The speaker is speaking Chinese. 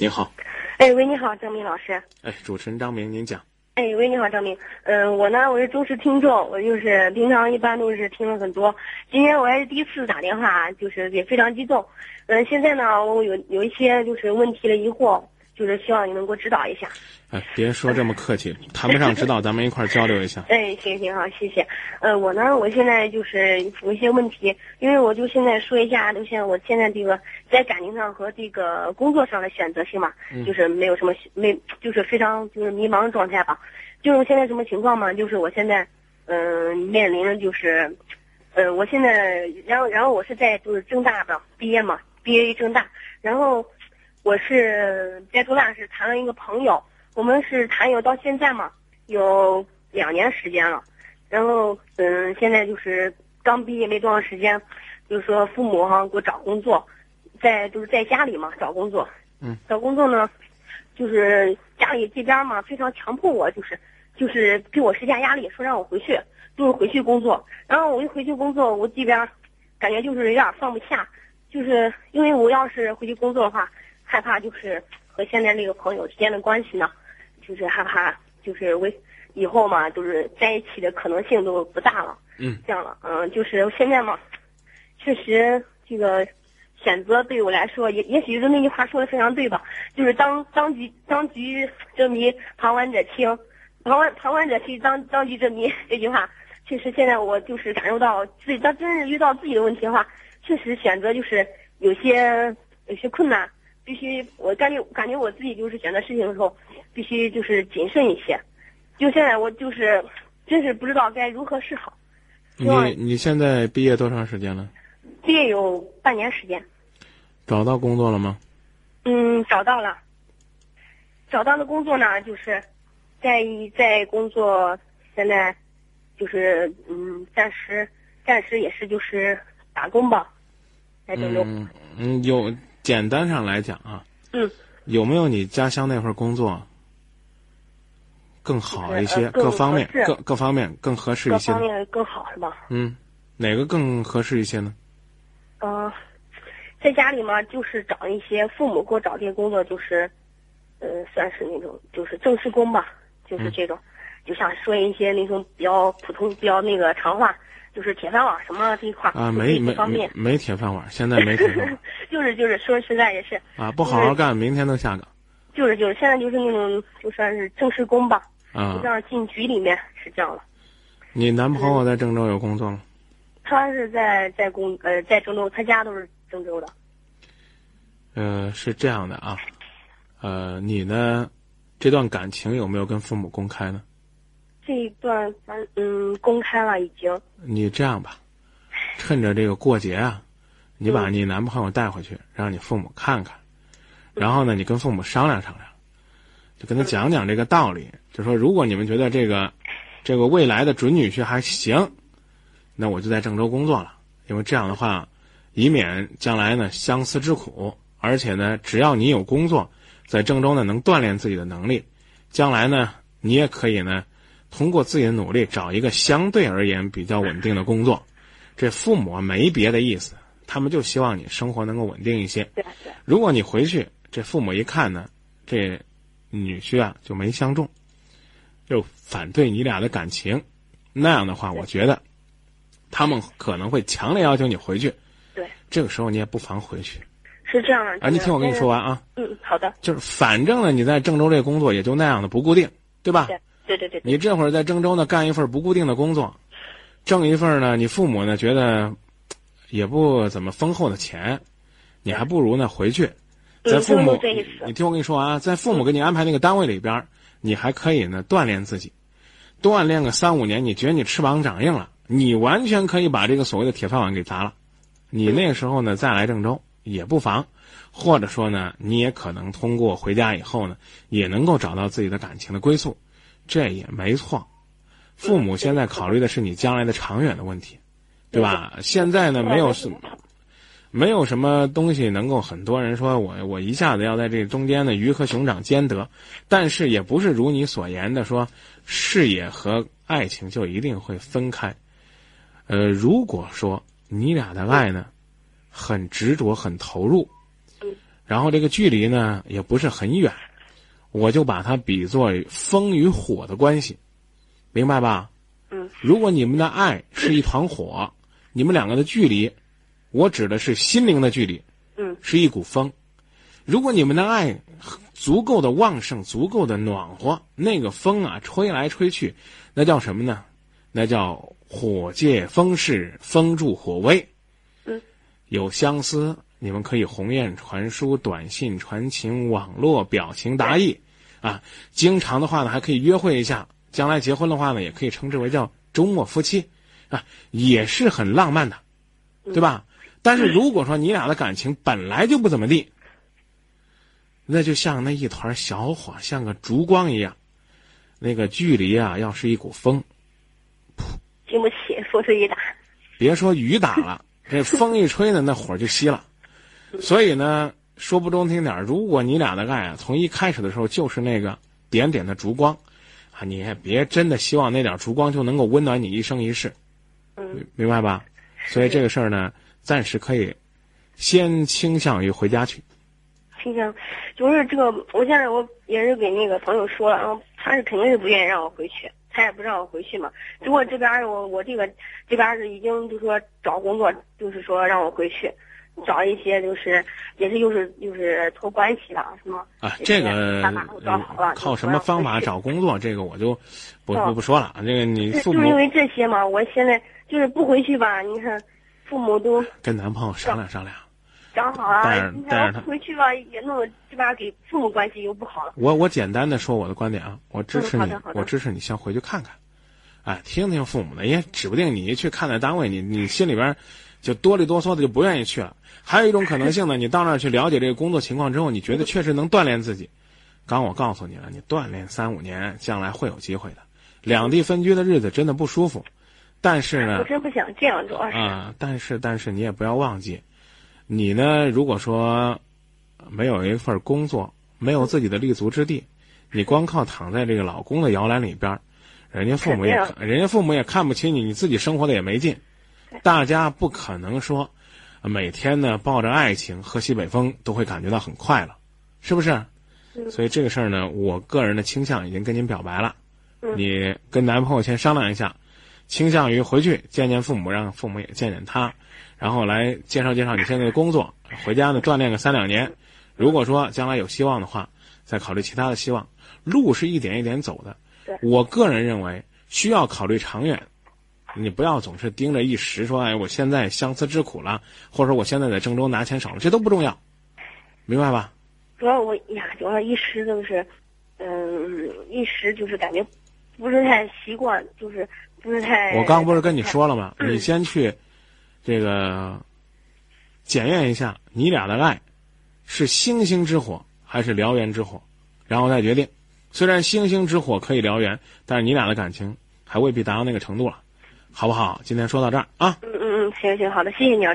您好，哎，喂，你好，张明老师。哎，主持人张明，您讲。哎，喂，你好，张明。嗯、我呢，我是忠实听众，我就是平常一般都是听了很多，今天我还是第一次打电话，就是也非常激动。嗯、现在呢，我有有一些就是问题的疑惑，就是希望你能给我指导一下。哎，别说这么客气，谈不上指导，咱们一块儿交流一下。哎，行行好，谢谢。呃，我呢，我现在就是有一些问题，因为我就现在说一下，就像我现在这个在感情上和这个工作上的选择性嘛，就是没有什么没，就是非常就是迷茫的状态吧。就是现在什么情况嘛？就是我现在，嗯、面临的就是，呃，我现在，然后然后我是在就是郑大的毕业嘛，毕业于郑大，然后我是在郑大是谈了一个朋友，我们是谈友到现在嘛，有两年时间了，然后嗯，现在就是刚毕业没多长时间，就是说父母哈给我找工作，在就是在家里嘛找工作，嗯，找工作呢，就是家里这边嘛非常强迫我，就是就是给我施加压力，说让我回去，就是回去工作，然后我一回去工作，我这边感觉就是有点放不下，就是因为我要是回去工作的话，害怕就是和现在这个朋友之间的关系呢，就是害怕就是为以后嘛，就是在一起的可能性都不大了。嗯，这样了，嗯，就是现在嘛，确实这个选择对我来说，也也许是那句话说的非常对吧？就是当当局当局者迷，旁观者清，旁观旁观者清，当当局者迷这句话，确实现在我就是感受到自己，当真是遇到自己的问题的话，确实选择就是有些有些困难，必须我感觉感觉我自己就是选择事情的时候，必须就是谨慎一些。就现在我就是真是不知道该如何是好。你你现在毕业多长时间了？毕业有半年时间，找到工作了吗？嗯，找到了。找到的工作呢，就是在在工作，现在就是嗯，暂时暂时也是就是打工吧，在郑州。嗯嗯，有简单上来讲啊，嗯，有没有你家乡那份工作更好一些？各方面各各方面更合适一些方？面更好是吧？嗯，哪个更合适一些呢？嗯、在家里嘛，就是找一些父母给我找这些工作，就是，呃，算是那种就是正式工吧，就是这种，就像说一些那种比较普通、比较那个长话，就是铁饭碗什么这一块儿啊，没没方面没，没铁饭碗，现在没铁饭碗 就是就是说实在也是，啊，不好好干，明天能下岗就是就是现在就是那种就算是正式工吧，啊就这。样进局里面是这样的。你男朋友在郑州有工作吗？他是在在工呃在郑州，他家都是郑州的。呃，是这样的啊，呃，你呢，这段感情有没有跟父母公开呢？这一段反嗯公开了已经，你这样吧，趁着这个过节啊，你把嗯。你男朋友带回去，让你父母看看，然后呢，你跟父母商量商量，就跟他讲讲这个道理，就说如果你们觉得这个这个未来的准女婿还行，那我就在郑州工作了，因为这样的话，以免将来呢相思之苦，而且呢，只要你有工作，在郑州呢能锻炼自己的能力，将来呢你也可以呢通过自己的努力找一个相对而言比较稳定的工作。这父母啊没别的意思，他们就希望你生活能够稳定一些。对对，如果你回去，这父母一看呢，这女婿啊就没相中，就反对你俩的感情，那样的话，我觉得他们可能会强烈要求你回去。对，这个时候你也不妨回去是这样的。啊！你听我跟你说完。啊，嗯，好的。就是反正呢，你在郑州这工作也就那样的不固定，对吧？对对对对对。你这会儿在郑州呢干一份不固定的工作，挣一份呢，你父母呢觉得也不怎么丰厚的钱，你还不如呢回去，嗯在父母你听我跟你说啊，在父母给你安排那个单位里边，你还可以呢锻炼自己，锻炼个三五年，你觉得你翅膀长硬了，你完全可以把这个所谓的铁饭碗给砸了。你那个时候呢再来郑州也不妨，或者说呢，你也可能通过回家以后呢，也能够找到自己的感情的归宿，这也没错。父母现在考虑的是你将来的长远的问题，对吧？现在呢，没有什么，没有什么东西能够很多人说我我一下子要在这中间呢鱼和熊掌兼得，但是也不是如你所言的说事业和爱情就一定会分开。呃，如果说你俩的爱呢很执着、很投入，然后这个距离呢也不是很远，我就把它比作风与火的关系，明白吧？嗯。如果你们的爱是一团火，你们两个的距离，我指的是心灵的距离，嗯，是一股风。如果你们的爱足够的旺盛，足够的暖和，那个风啊吹来吹去，那叫什么呢？那叫火借风势，风助火威。嗯，有相思，你们可以鸿雁传书、短信传情、网络表情达意，啊，经常的话呢还可以约会一下。将来结婚的话呢，也可以称之为叫周末夫妻，啊，也是很浪漫的，对吧？但是如果说你俩的感情本来就不怎么地，那就像那一团小火，像个烛光一样，那个距离啊，要是一股风，经不起风吹雨打。别说雨打了，这风一吹呢，那火就熄了。所以呢，说不中听点如果你俩的爱啊，从一开始的时候就是那个点点的烛光，啊，你也别真的希望那点烛光就能够温暖你一生一世，嗯，明白吧？所以这个事儿呢，暂时可以先倾向于回家去。倾向，就是这个，我现在我也是给那个朋友说了，然后他是肯定是不愿意让我回去，他也不让我回去嘛。如果这边我我这个这边是已经就是说找工作，就是说让我回去，找一些就是也是又是又是托关系的什么啊，这个靠什么方法找工作？这个我就不不不说了。这个你父母就是因为这些嘛，我现在就是不回去吧。你看，父母都跟男朋友商量商量。讲好了，你看我回去吧，也弄这边给父母关系又不好了。我我简单的说我的观点啊，我支持你，我支持你先回去看看，哎，听听父母的，也指不定你一去看那单位，你你心里边就哆里哆嗦的就不愿意去了。还有一种可能性呢，你到那儿去了解这个工作情况之后，你觉得确实能锻炼自己。刚我告诉你了，你锻炼三五年，将来会有机会的。两地分居的日子真的不舒服，但是呢，我真不想这样，主要是啊，但是但是你也不要忘记。你呢？如果说没有一份工作，没有自己的立足之地，你光靠躺在这个老公的摇篮里边，人家父母也，人家父母也看不起你，你自己生活的也没劲。大家不可能说每天呢抱着爱情喝西北风都会感觉到很快乐，是不是？所以这个事儿呢，我个人的倾向已经跟您表白了，你跟男朋友先商量一下，倾向于回去见见父母，让父母也见见他。然后来介绍介绍你现在的工作，回家呢锻炼个三两年。如果说将来有希望的话，再考虑其他的希望。路是一点一点走的。我个人认为需要考虑长远，你不要总是盯着一时说，哎，我现在相思之苦了，或者说我现在在郑州拿钱少了，这都不重要，明白吧？主要我呀，主要一时就是，嗯，一时就是感觉不是太习惯，就是不是太。我刚不是跟你说了吗？你先去。这个检验一下你俩的爱是星星之火还是燎原之火，然后再决定。虽然星星之火可以燎原，但是你俩的感情还未必达到那个程度了，好不好？今天说到这儿啊。嗯嗯嗯，行行好的，谢谢你啊。